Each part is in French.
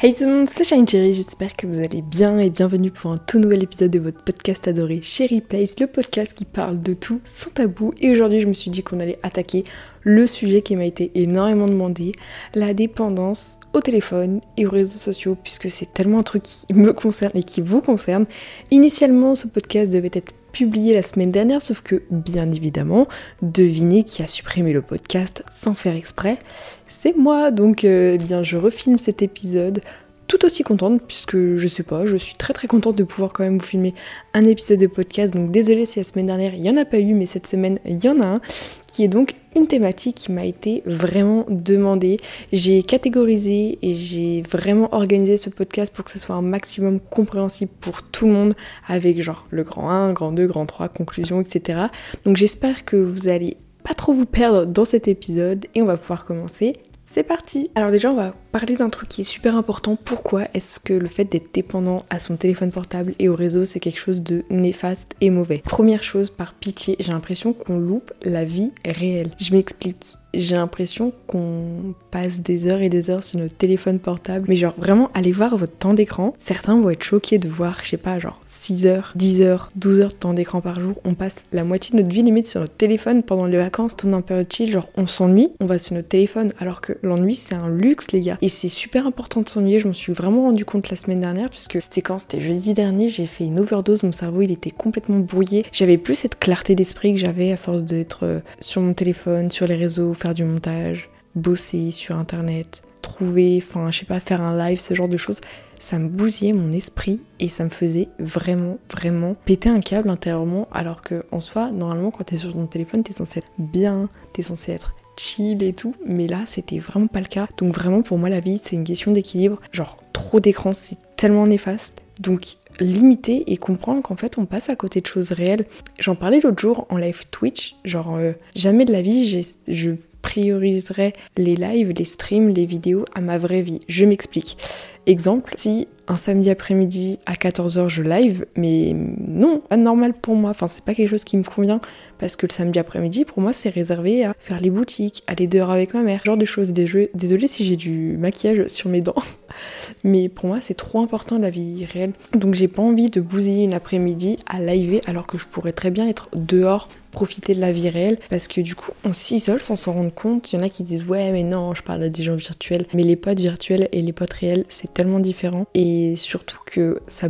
Hey tout le monde, c'est Shine Cherry, j'espère que vous allez bien et bienvenue pour un tout nouvel épisode de votre podcast adoré Cherry Place, le podcast qui parle de tout sans tabou. Et aujourd'hui je me suis dit qu'on allait attaquer le sujet qui m'a été énormément demandé, la dépendance au téléphone et aux réseaux sociaux, puisque c'est tellement un truc qui me concerne et qui vous concerne. Initialement ce podcast devait être publié la semaine dernière, sauf que bien évidemment, devinez qui a supprimé le podcast sans faire exprès, c'est moi. Donc euh, eh bien je refilme cet épisode tout aussi contente puisque je sais pas, je suis très très contente de pouvoir quand même vous filmer un épisode de podcast. Donc désolée si la semaine dernière il y en a pas eu, mais cette semaine il y en a un qui est donc une thématique qui m'a été vraiment demandée. J'ai catégorisé et j'ai vraiment organisé ce podcast pour que ce soit un maximum compréhensible pour tout le monde avec genre le grand 1, grand 2, grand 3, conclusion, etc. Donc j'espère que vous allez pas trop vous perdre dans cet épisode et on va pouvoir commencer c'est parti Alors déjà on va parler d'un truc qui est super important. Pourquoi est-ce que le fait d'être dépendant à son téléphone portable et au réseau c'est quelque chose de néfaste et mauvais? Première chose, par pitié, j'ai l'impression qu'on loupe la vie réelle. Je m'explique j'ai l'impression qu'on passe des heures et des heures sur notre téléphone portable. Mais genre vraiment, allez voir votre temps d'écran. Certains vont être choqués de voir, je sais pas, genre 6 heures, 10 heures, 12 heures de temps d'écran par jour. On passe la moitié de notre vie limite sur notre téléphone pendant les vacances, est en période chill, genre on s'ennuie, on va sur notre téléphone. Alors que l'ennui c'est un luxe les gars. Et c'est super important de s'ennuyer, je m'en suis vraiment rendu compte la semaine dernière puisque c'était quand? C'était jeudi dernier, j'ai fait une overdose, mon cerveau il était complètement brouillé. J'avais plus cette clarté d'esprit que j'avais à force d'être euh, sur mon téléphone, sur les réseaux, faire du montage, bosser sur internet, trouver, enfin je sais pas, faire un live, ce genre de choses, ça me bousillait mon esprit et ça me faisait vraiment, vraiment péter un câble intérieurement alors que en soi, normalement quand t'es sur ton téléphone, t'es censé être bien, t'es censé être chill et tout, mais là c'était vraiment pas le cas. Donc vraiment pour moi la vie c'est une question d'équilibre. Genre trop d'écran c'est tellement néfaste. Donc limiter et comprendre qu'en fait on passe à côté de choses réelles. J'en parlais l'autre jour en live Twitch, genre euh, jamais de la vie je prioriserai les lives, les streams, les vidéos à ma vraie vie. Je m'explique. Exemple, si un samedi après-midi à 14h je live, mais non, pas normal pour moi. Enfin, c'est pas quelque chose qui me convient parce que le samedi après-midi, pour moi, c'est réservé à faire les boutiques, aller dehors avec ma mère, genre de choses. Désolée si j'ai du maquillage sur mes dents, mais pour moi, c'est trop important la vie réelle. Donc, j'ai pas envie de bousiller une après-midi à live alors que je pourrais très bien être dehors profiter de la vie réelle parce que du coup on s'isole sans s'en rendre compte. Il y en a qui disent ouais mais non je parle à des gens virtuels. Mais les potes virtuels et les potes réels c'est tellement différent. Et surtout que ça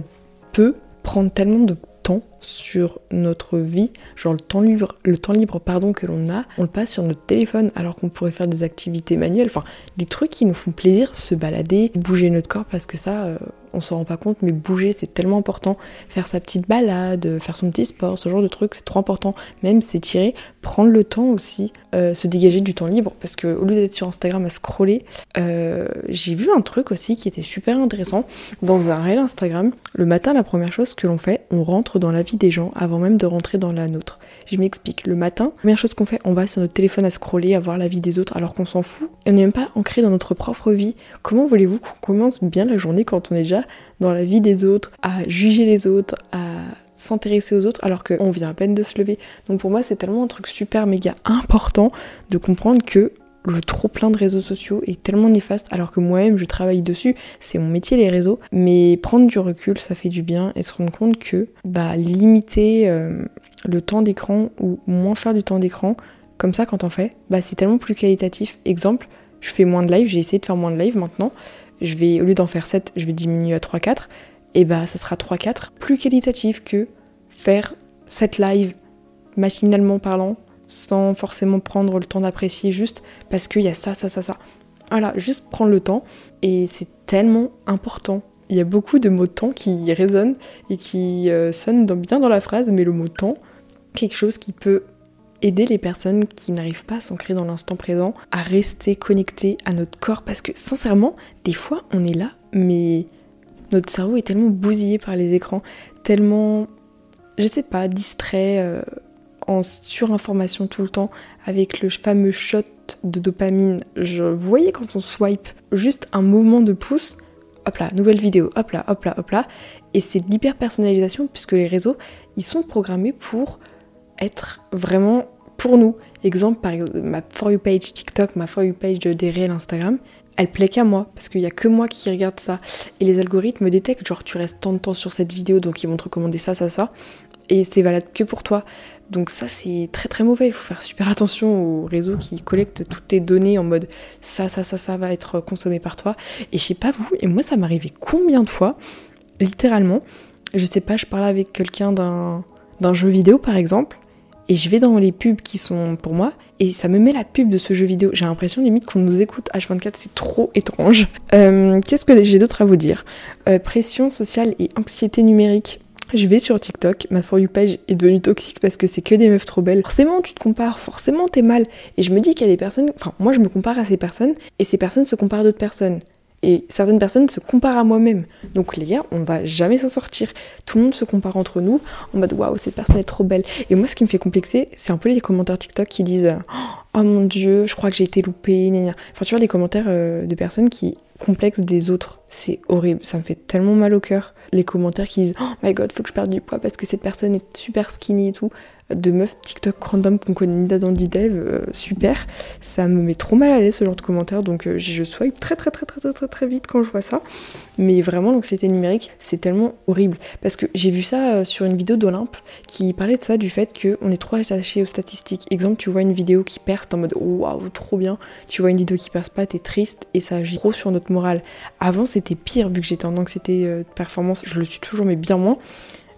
peut prendre tellement de temps sur notre vie, genre le temps libre, le temps libre pardon que l'on a, on le passe sur notre téléphone alors qu'on pourrait faire des activités manuelles, enfin des trucs qui nous font plaisir, se balader, bouger notre corps parce que ça euh, on s'en rend pas compte mais bouger c'est tellement important, faire sa petite balade, faire son petit sport, ce genre de trucs c'est trop important, même s'étirer, prendre le temps aussi, euh, se dégager du temps libre parce que au lieu d'être sur Instagram à scroller, euh, j'ai vu un truc aussi qui était super intéressant dans un réel Instagram. Le matin la première chose que l'on fait, on rentre dans la vie des gens avant même de rentrer dans la nôtre. Je m'explique. Le matin, première chose qu'on fait, on va sur notre téléphone à scroller, à voir la vie des autres alors qu'on s'en fout. Et on n'est même pas ancré dans notre propre vie. Comment voulez-vous qu'on commence bien la journée quand on est déjà dans la vie des autres, à juger les autres, à s'intéresser aux autres alors qu'on vient à peine de se lever. Donc pour moi c'est tellement un truc super méga important de comprendre que le trop plein de réseaux sociaux est tellement néfaste alors que moi-même je travaille dessus, c'est mon métier les réseaux, mais prendre du recul ça fait du bien et se rendre compte que bah limiter euh, le temps d'écran ou moins faire du temps d'écran, comme ça quand on fait, bah c'est tellement plus qualitatif. Exemple, je fais moins de live, j'ai essayé de faire moins de live maintenant, je vais au lieu d'en faire 7, je vais diminuer à 3 4 et bah ça sera 3 4 plus qualitatif que faire 7 live machinalement parlant sans forcément prendre le temps d'apprécier juste parce qu'il y a ça, ça, ça, ça. Voilà, juste prendre le temps et c'est tellement important. Il y a beaucoup de mots temps qui résonnent et qui euh, sonnent bien dans la phrase, mais le mot temps, quelque chose qui peut aider les personnes qui n'arrivent pas à s'ancrer dans l'instant présent, à rester connectés à notre corps, parce que sincèrement, des fois on est là, mais notre cerveau est tellement bousillé par les écrans, tellement, je sais pas, distrait. Euh, en surinformation tout le temps avec le fameux shot de dopamine. Je voyais quand on swipe juste un mouvement de pouce, hop là, nouvelle vidéo, hop là, hop là, hop là. Et c'est de l'hyper personnalisation puisque les réseaux, ils sont programmés pour être vraiment pour nous. Exemple, par exemple, ma For You page TikTok, ma For You page des réels Instagram, elle plaît qu'à moi, parce qu'il y a que moi qui regarde ça. Et les algorithmes détectent, genre tu restes tant de temps sur cette vidéo, donc ils vont te recommander ça, ça, ça. Et c'est valable que pour toi. Donc ça c'est très très mauvais, il faut faire super attention aux réseaux qui collectent toutes tes données en mode ça, ça, ça, ça va être consommé par toi. Et je sais pas vous, et moi ça m'arrivait combien de fois, littéralement, je sais pas, je parle avec quelqu'un d'un jeu vidéo par exemple, et je vais dans les pubs qui sont pour moi, et ça me met la pub de ce jeu vidéo. J'ai l'impression limite qu'on nous écoute H24, c'est trop étrange. Euh, qu'est-ce que j'ai d'autre à vous dire? Euh, Pression sociale et anxiété numérique. Je vais sur TikTok, ma For You page est devenue toxique parce que c'est que des meufs trop belles. Forcément, tu te compares, forcément, t'es mal. Et je me dis qu'il y a des personnes, enfin, moi je me compare à ces personnes et ces personnes se comparent à d'autres personnes. Et certaines personnes se comparent à moi-même. Donc les gars, on va jamais s'en sortir. Tout le monde se compare entre nous en mode waouh, cette personne est trop belle. Et moi, ce qui me fait complexer, c'est un peu les commentaires TikTok qui disent oh mon dieu, je crois que j'ai été loupée. Enfin, tu vois, les commentaires euh, de personnes qui complexent des autres. C'est horrible, ça me fait tellement mal au cœur. Les commentaires qui disent Oh my god, faut que je perde du poids parce que cette personne est super skinny et tout de meufs TikTok random qu'on connaît ni d'Adam Dev, euh, super. Ça me met trop mal à l'aise ce genre de commentaires, donc euh, je swipe très très très très très très très vite quand je vois ça. Mais vraiment, l'anxiété numérique, c'est tellement horrible. Parce que j'ai vu ça euh, sur une vidéo d'Olympe qui parlait de ça, du fait qu'on est trop attaché aux statistiques. Exemple, tu vois une vidéo qui perce, en mode waouh, trop bien. Tu vois une vidéo qui perce pas, t'es triste et ça agit trop sur notre morale. Avant, c'était pire, vu que j'étais en anxiété de performance, je le suis toujours, mais bien moins.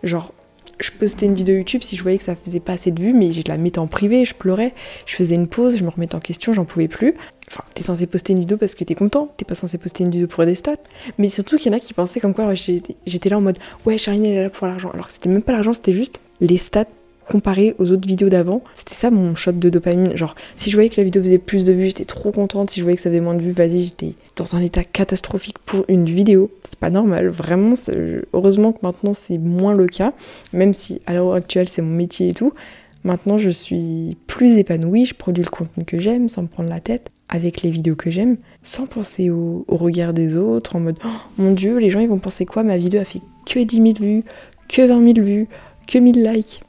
Genre, je postais une vidéo YouTube si je voyais que ça faisait pas assez de vues, mais je la mettais en privé, je pleurais, je faisais une pause, je me remettais en question, j'en pouvais plus. Enfin, t'es censé poster une vidéo parce que t'es content, t'es pas censé poster une vidéo pour des stats. Mais surtout qu'il y en a qui pensaient comme quoi j'étais là en mode ouais, Charine elle est là pour l'argent. Alors c'était même pas l'argent, c'était juste les stats comparé aux autres vidéos d'avant, c'était ça mon shot de dopamine. Genre, si je voyais que la vidéo faisait plus de vues, j'étais trop contente. Si je voyais que ça faisait moins de vues, vas-y, j'étais dans un état catastrophique pour une vidéo. C'est pas normal, vraiment. Heureusement que maintenant c'est moins le cas, même si à l'heure actuelle c'est mon métier et tout. Maintenant, je suis plus épanouie, je produis le contenu que j'aime sans me prendre la tête avec les vidéos que j'aime, sans penser au, regard des autres, en mode oh, mon dieu, les gens ils vont penser quoi? Ma vidéo a fait que 10 000 vues, que 20 000 vues, que 1000 likes.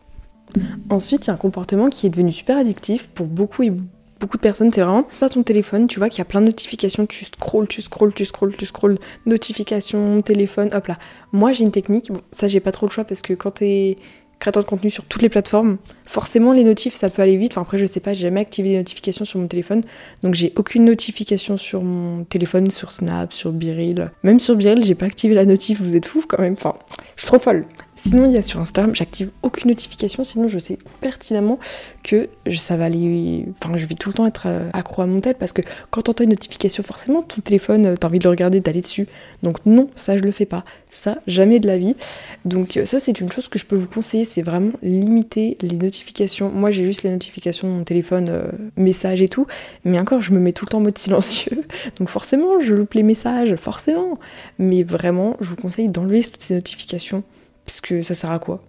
Ensuite, il y a un comportement qui est devenu super addictif pour beaucoup et beaucoup de personnes. C'est vraiment pas ton téléphone, tu vois qu'il y a plein de notifications, tu scrolls, tu scrolls, tu scrolls, tu scrolls, notifications, téléphone, hop là. Moi, j'ai une technique, bon, ça j'ai pas trop le choix parce que quand t'es créateur de contenu sur toutes les plateformes, forcément les notifs ça peut aller vite. Enfin après je sais pas, j'ai jamais activé les notifications sur mon téléphone, donc j'ai aucune notification sur mon téléphone, sur Snap, sur Biril. Même sur Biril, j'ai pas activé la notif, vous êtes fous quand même. Enfin, je suis trop folle. Sinon, il y a sur Instagram, j'active aucune notification, sinon je sais pertinemment que ça va aller. Enfin, je vais tout le temps être euh, accro à mon tel parce que quand t'entends une notification, forcément, ton téléphone, euh, t'as envie de le regarder, d'aller dessus. Donc, non, ça, je le fais pas. Ça, jamais de la vie. Donc, euh, ça, c'est une chose que je peux vous conseiller, c'est vraiment limiter les notifications. Moi, j'ai juste les notifications de mon téléphone, messages et tout, mais encore, je me mets tout le temps en mode silencieux. Donc, forcément, je loupe les messages, forcément. Mais vraiment, je vous conseille d'enlever toutes ces notifications parce que ça sert à quoi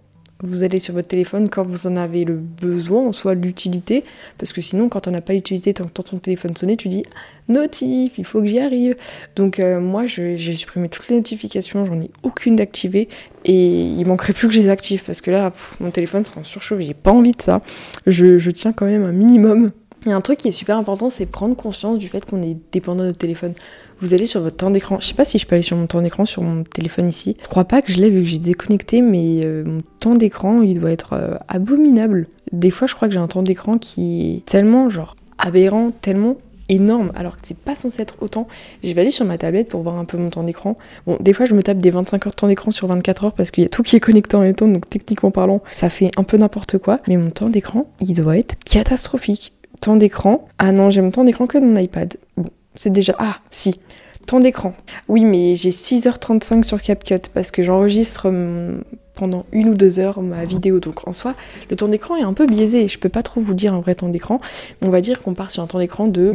vous allez sur votre téléphone quand vous en avez le besoin, en soit l'utilité, parce que sinon, quand on n'a pas l'utilité, tant ton téléphone sonner, tu dis notif, il faut que j'y arrive. Donc, euh, moi, j'ai supprimé toutes les notifications, j'en ai aucune d'activée, et il manquerait plus que je les active, parce que là, mon téléphone sera en surchauffe, j'ai pas envie de ça. Je tiens quand même un minimum il y a un truc qui est super important, c'est prendre conscience du fait qu'on est dépendant de notre téléphone. Vous allez sur votre temps d'écran. Je sais pas si je peux aller sur mon temps d'écran sur mon téléphone ici. Je crois pas que je l'ai vu que j'ai déconnecté, mais euh, mon temps d'écran, il doit être euh, abominable. Des fois, je crois que j'ai un temps d'écran qui est tellement genre aberrant, tellement énorme alors que c'est pas censé être autant. Je vais aller sur ma tablette pour voir un peu mon temps d'écran. Bon, des fois je me tape des 25 heures de temps d'écran sur 24 heures parce qu'il y a tout qui est connecté en même temps, donc techniquement parlant, ça fait un peu n'importe quoi. Mais mon temps d'écran, il doit être catastrophique temps d'écran. Ah non, j'ai mon temps d'écran que mon iPad. C'est déjà... Ah, si. Temps d'écran. Oui, mais j'ai 6h35 sur CapCut parce que j'enregistre hum, pendant une ou deux heures ma vidéo. Donc en soi, le temps d'écran est un peu biaisé. Je peux pas trop vous dire un vrai temps d'écran. On va dire qu'on part sur un temps d'écran de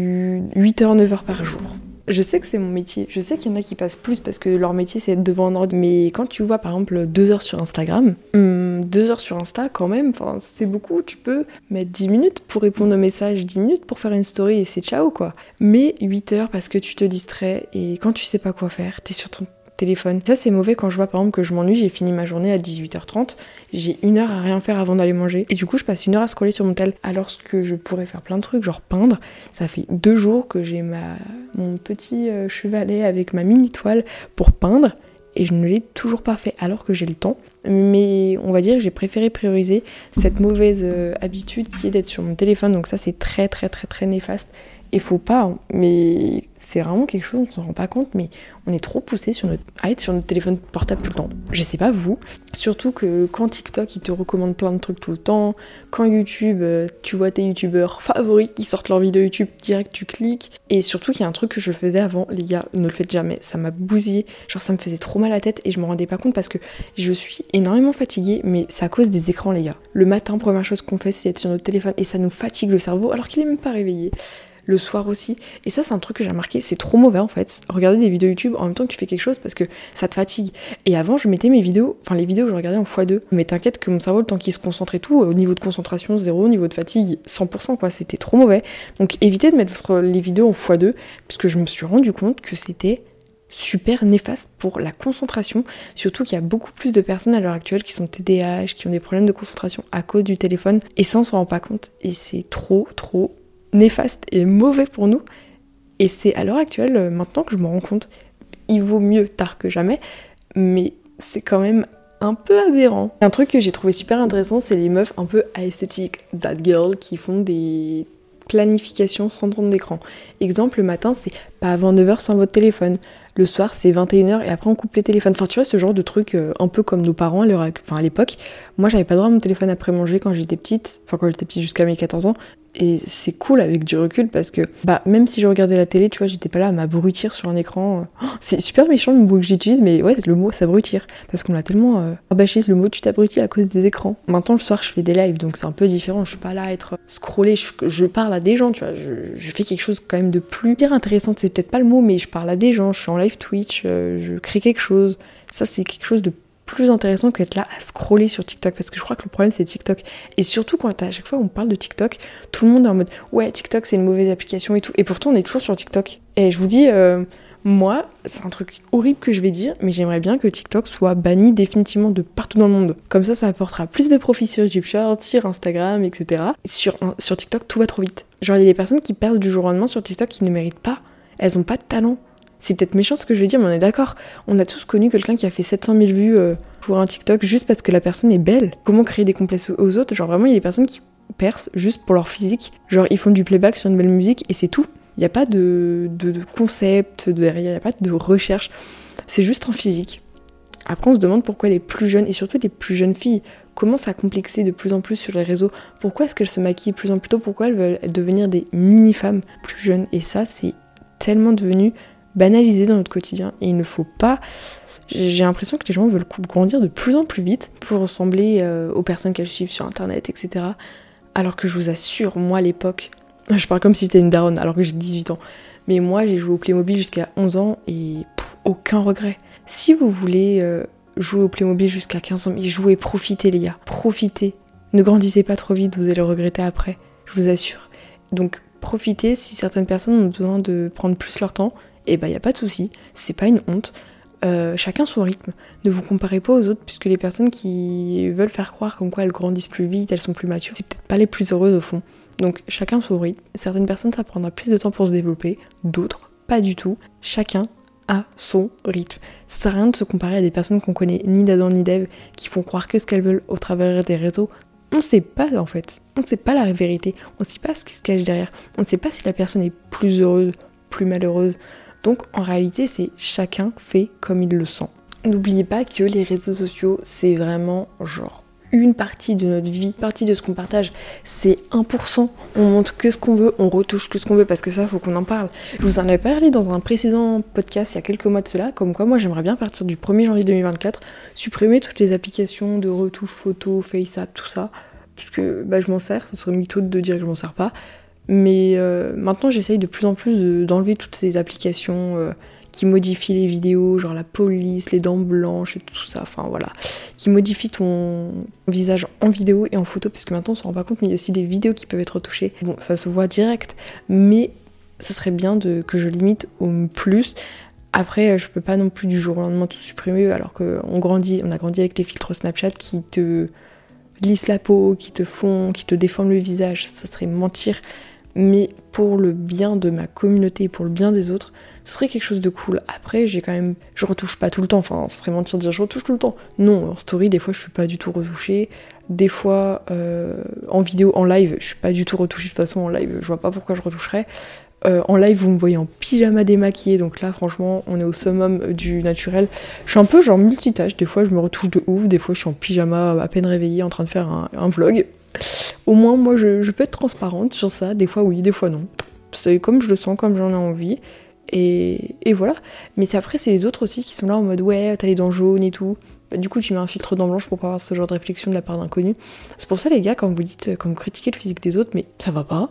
8h, 9h par jour. Je sais que c'est mon métier. Je sais qu'il y en a qui passent plus parce que leur métier c'est être devant un ordi. Mais quand tu vois par exemple deux heures sur Instagram, hum, deux heures sur Insta quand même, c'est beaucoup. Tu peux mettre 10 minutes pour répondre aux messages, 10 minutes pour faire une story et c'est ciao quoi. Mais 8 heures parce que tu te distrais et quand tu sais pas quoi faire, t'es sur ton téléphone. Ça c'est mauvais quand je vois par exemple que je m'ennuie, j'ai fini ma journée à 18h30, j'ai une heure à rien faire avant d'aller manger et du coup je passe une heure à scroller sur mon tel alors que je pourrais faire plein de trucs, genre peindre. Ça fait deux jours que j'ai ma mon petit euh, chevalet avec ma mini toile pour peindre et je ne l'ai toujours pas fait alors que j'ai le temps. Mais on va dire que j'ai préféré prioriser cette mauvaise euh, habitude qui est d'être sur mon téléphone. Donc ça c'est très très très très néfaste il faut pas, hein. mais c'est vraiment quelque chose, on s'en rend pas compte, mais on est trop poussé sur notre, à être sur notre téléphone portable tout le temps. Je sais pas vous, surtout que quand TikTok il te recommande plein de trucs tout le temps, quand YouTube, euh, tu vois tes youtubeurs favoris qui sortent leur vidéo YouTube, direct tu cliques, et surtout qu'il y a un truc que je faisais avant, les gars, ne le faites jamais, ça m'a bousillé, genre ça me faisait trop mal à la tête et je me rendais pas compte parce que je suis énormément fatiguée, mais c'est à cause des écrans les gars. Le matin, première chose qu'on fait c'est être sur notre téléphone et ça nous fatigue le cerveau alors qu'il est même pas réveillé le soir aussi. Et ça, c'est un truc que j'ai remarqué, c'est trop mauvais en fait. Regarder des vidéos YouTube en même temps que tu fais quelque chose parce que ça te fatigue. Et avant, je mettais mes vidéos, enfin les vidéos que je regardais en x2. Mais t'inquiète que mon cerveau, le temps qu'il se concentre et tout, au niveau de concentration, zéro, au niveau de fatigue, 100%, quoi. C'était trop mauvais. Donc évitez de mettre les vidéos en x2, puisque je me suis rendu compte que c'était super néfaste pour la concentration, surtout qu'il y a beaucoup plus de personnes à l'heure actuelle qui sont TDAH, qui ont des problèmes de concentration à cause du téléphone, et ça on s'en rend pas compte, et c'est trop trop néfaste et mauvais pour nous. Et c'est à l'heure actuelle, euh, maintenant que je me rends compte, il vaut mieux tard que jamais, mais c'est quand même un peu aberrant. Un truc que j'ai trouvé super intéressant, c'est les meufs un peu esthétiques, that girl, qui font des planifications sans temps d'écran. Exemple, le matin, c'est pas avant 9h sans votre téléphone. Le soir, c'est 21h et après on coupe les téléphones. Enfin, tu vois, ce genre de truc euh, un peu comme nos parents à l'époque. Moi, j'avais pas droit à mon téléphone après manger quand j'étais petite. Enfin, quand j'étais petite jusqu'à mes 14 ans. Et c'est cool avec du recul parce que, bah, même si je regardais la télé, tu vois, j'étais pas là à m'abrutir sur un écran. Oh, c'est super méchant le mot que j'utilise, mais ouais, le mot s'abrutir. Parce qu'on l'a tellement euh, rabâché le mot tu t'abrutis à cause des écrans. Maintenant, le soir, je fais des lives, donc c'est un peu différent. Je suis pas là à être scrollé, je, parle à des gens, tu vois. Je, fais quelque chose quand même de plus dire intéressant, c'est peut-être pas le mot, mais je parle à des gens, je suis en live Twitch, euh, je crée quelque chose. Ça, c'est quelque chose de plus intéressant qu'être là à scroller sur TikTok. Parce que je crois que le problème c'est TikTok. Et surtout quand à chaque fois on parle de TikTok tout le monde est en mode ouais TikTok c'est une mauvaise application et tout. Et pourtant on est toujours sur TikTok. Et je vous dis euh, moi c'est un truc horrible que je vais dire mais j'aimerais bien que TikTok soit banni définitivement de partout dans le monde. Comme ça ça apportera plus de profit sur YouTube Shorts sur Instagram etc sur, sur TikTok tout va trop vite. Genre il y a des personnes qui perdent du jour au lendemain sur TikTok qui ne méritent pas. Elles ont pas de talent c'est peut-être méchant ce que je veux dire, mais on est d'accord. On a tous connu quelqu'un qui a fait 700 000 vues euh, pour un TikTok juste parce que la personne est belle. Comment créer des complexes aux autres? Genre vraiment, il y a des personnes qui percent juste pour leur physique. Genre ils font du playback sur une belle musique et c'est tout. Il n'y a pas de, de, concept derrière, il n'y a pas de recherche. C'est juste en physique. Après, on se demande pourquoi les plus jeunes, et surtout les plus jeunes filles, commencent à complexer de plus en plus sur les réseaux. Pourquoi est-ce qu'elles se maquillent plus en plus tôt? Pourquoi elles veulent devenir des mini-femmes plus jeunes? Et ça, c'est tellement devenu banalisé dans notre quotidien. Et il ne faut pas. J'ai l'impression que les gens veulent grandir de plus en plus vite pour ressembler euh, aux personnes qu'elles suivent sur internet, etc. Alors que je vous assure, moi à l'époque, je parle comme si j'étais une daronne alors que j'ai 18 ans. Mais moi j'ai joué au Playmobil jusqu'à 11 ans et aucun regret. Si vous voulez euh, jouer au Playmobil jusqu'à 15 ans, jouez, profitez les gars, profitez. Ne grandissez pas trop vite, vous allez le regretter après, je vous assure. Donc profitez si certaines personnes ont besoin de prendre plus leur temps, et bah y a pas de souci, c'est pas une honte. Euh, chacun son rythme. Ne vous comparez pas aux autres, puisque les personnes qui veulent faire croire comme quoi elles grandissent plus vite, elles sont plus matures, c'est peut-être pas les plus heureuses au fond. Donc chacun son rythme. Certaines personnes ça prendra plus de temps pour se développer, d'autres pas du tout. Chacun a son rythme. Ça sert à rien de se comparer à des personnes qu'on connaît ni d'Adam ni d'Eve, qui font croire que ce qu'elles veulent au travers des réseaux. On sait pas en fait, on sait pas la vérité, on sait pas ce qui se cache derrière, on sait pas si la personne est plus heureuse, plus malheureuse, donc en réalité, c'est chacun fait comme il le sent. N'oubliez pas que les réseaux sociaux, c'est vraiment genre une partie de notre vie, une partie de ce qu'on partage, c'est 1%. On montre que ce qu'on veut, on retouche que ce qu'on veut, parce que ça, faut qu'on en parle. Je vous en avais parlé dans un précédent podcast il y a quelques mois de cela, comme quoi moi j'aimerais bien partir du 1er janvier 2024, supprimer toutes les applications de retouche photo, FaceApp, tout ça, puisque bah, je m'en sers, ça serait mytho de dire que je m'en sers pas. Mais euh, maintenant, j'essaye de plus en plus d'enlever toutes ces applications euh, qui modifient les vidéos, genre la police, les dents blanches et tout ça, enfin voilà, qui modifient ton visage en vidéo et en photo, parce que maintenant on se rend pas compte, mais il y a aussi des vidéos qui peuvent être touchées. Bon, ça se voit direct, mais ça serait bien de, que je limite au plus Après, je peux pas non plus du jour au lendemain tout supprimer alors qu'on grandit, on a grandi avec les filtres Snapchat qui te lissent la peau, qui te font, qui te déforment le visage. Ça serait mentir. Mais pour le bien de ma communauté, pour le bien des autres, ce serait quelque chose de cool. Après, j'ai quand même. Je retouche pas tout le temps, enfin, ce serait mentir de dire je retouche tout le temps. Non, en story, des fois, je suis pas du tout retouchée. Des fois, euh, en vidéo, en live, je suis pas du tout retouchée. De toute façon, en live, je vois pas pourquoi je retoucherais. Euh, en live, vous me voyez en pyjama démaquillé, donc là, franchement, on est au summum du naturel. Je suis un peu genre multitâche, des fois je me retouche de ouf, des fois je suis en pyjama à peine réveillée en train de faire un, vlog. Au moins, moi, je, peux être transparente sur ça, des fois oui, des fois non. C'est comme je le sens, comme j'en ai envie. Et, voilà. Mais après, c'est les autres aussi qui sont là en mode ouais, t'as les dents jaunes et tout. Bah, du coup, tu mets un filtre dents blanches pour pas avoir ce genre de réflexion de la part d'inconnus. C'est pour ça, les gars, quand vous dites, quand vous critiquez le physique des autres, mais ça va pas,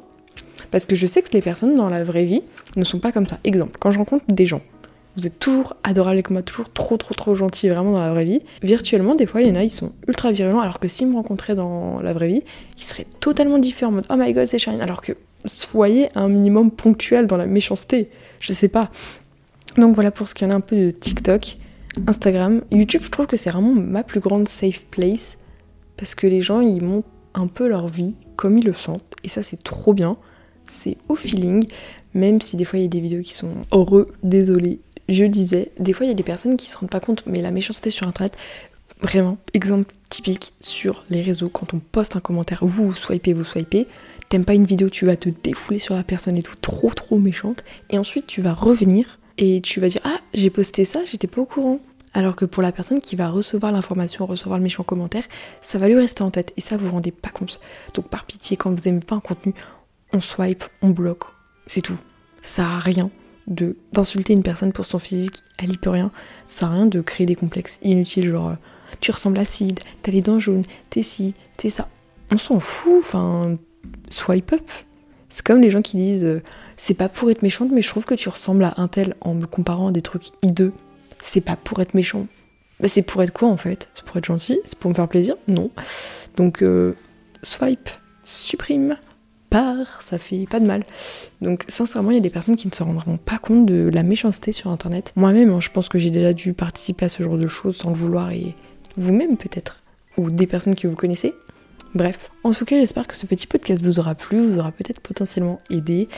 parce que je sais que les personnes dans la vraie vie ne sont pas comme ça. Exemple, quand je rencontre des gens, vous êtes toujours adorables avec moi, toujours trop trop trop gentils vraiment dans la vraie vie. Virtuellement, des fois, il y en a, ils sont ultra virulents, alors que s'ils me rencontraient dans la vraie vie, ils seraient totalement différents en mode Oh my god, c'est Shine. Alors que soyez un minimum ponctuel dans la méchanceté. Je sais pas. Donc voilà pour ce qu'il y en a un peu de TikTok, Instagram. YouTube, je trouve que c'est vraiment ma plus grande safe place. Parce que les gens, ils montent un peu leur vie comme ils le sentent. Et ça, c'est trop bien c'est au feeling, même si des fois il y a des vidéos qui sont heureux, désolé. Je disais, des fois il y a des personnes qui se rendent pas compte, mais la méchanceté sur internet, vraiment, exemple typique sur les réseaux, quand on poste un commentaire, vous swipez, vous swipez, t'aimes pas une vidéo, tu vas te défouler sur la personne et tout, trop trop méchante, et ensuite tu vas revenir et tu vas dire ah j'ai posté ça, j'étais pas au courant. Alors que pour la personne qui va recevoir l'information, recevoir le méchant commentaire, ça va lui rester en tête et ça vous vous rendez pas compte. Donc par pitié, quand vous aimez pas un contenu, on swipe, on bloque, c'est tout. Ça a rien de d'insulter une personne pour son physique, elle y peut rien. Ça a rien de créer des complexes inutiles, genre euh, tu ressembles à Sid, t'as les dents jaunes, t'es ci, t'es ça. On s'en fout, enfin, swipe up. C'est comme les gens qui disent euh, c'est pas pour être méchante, mais je trouve que tu ressembles à un tel en me comparant à des trucs hideux. C'est pas pour être méchant. Bah, c'est pour être quoi en fait? C'est pour être gentil? C'est pour me faire plaisir? Non. Donc, euh, swipe, supprime ça fait pas de mal. Donc sincèrement, il y a des personnes qui ne se rendront pas compte de la méchanceté sur Internet. Moi-même, hein, je pense que j'ai déjà dû participer à ce genre de choses sans le vouloir et vous-même peut-être, ou des personnes que vous connaissez. Bref, en tout cas, j'espère que ce petit podcast vous aura plu, vous aura peut-être potentiellement aidé,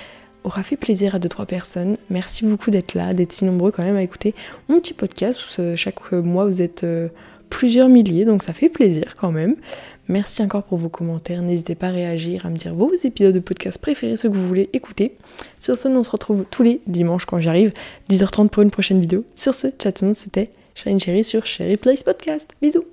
aura fait plaisir à deux trois personnes. Merci beaucoup d'être là, d'être si nombreux quand même à écouter mon petit podcast où chaque mois vous êtes euh, plusieurs milliers, donc ça fait plaisir quand même. Merci encore pour vos commentaires. N'hésitez pas à réagir, à me dire vos épisodes de podcast préférés, ceux que vous voulez écouter. Sur ce, on se retrouve tous les dimanches quand j'arrive, 10h30 pour une prochaine vidéo. Sur ce, chat c'était Shine Cherry sur Cherry Place Podcast. Bisous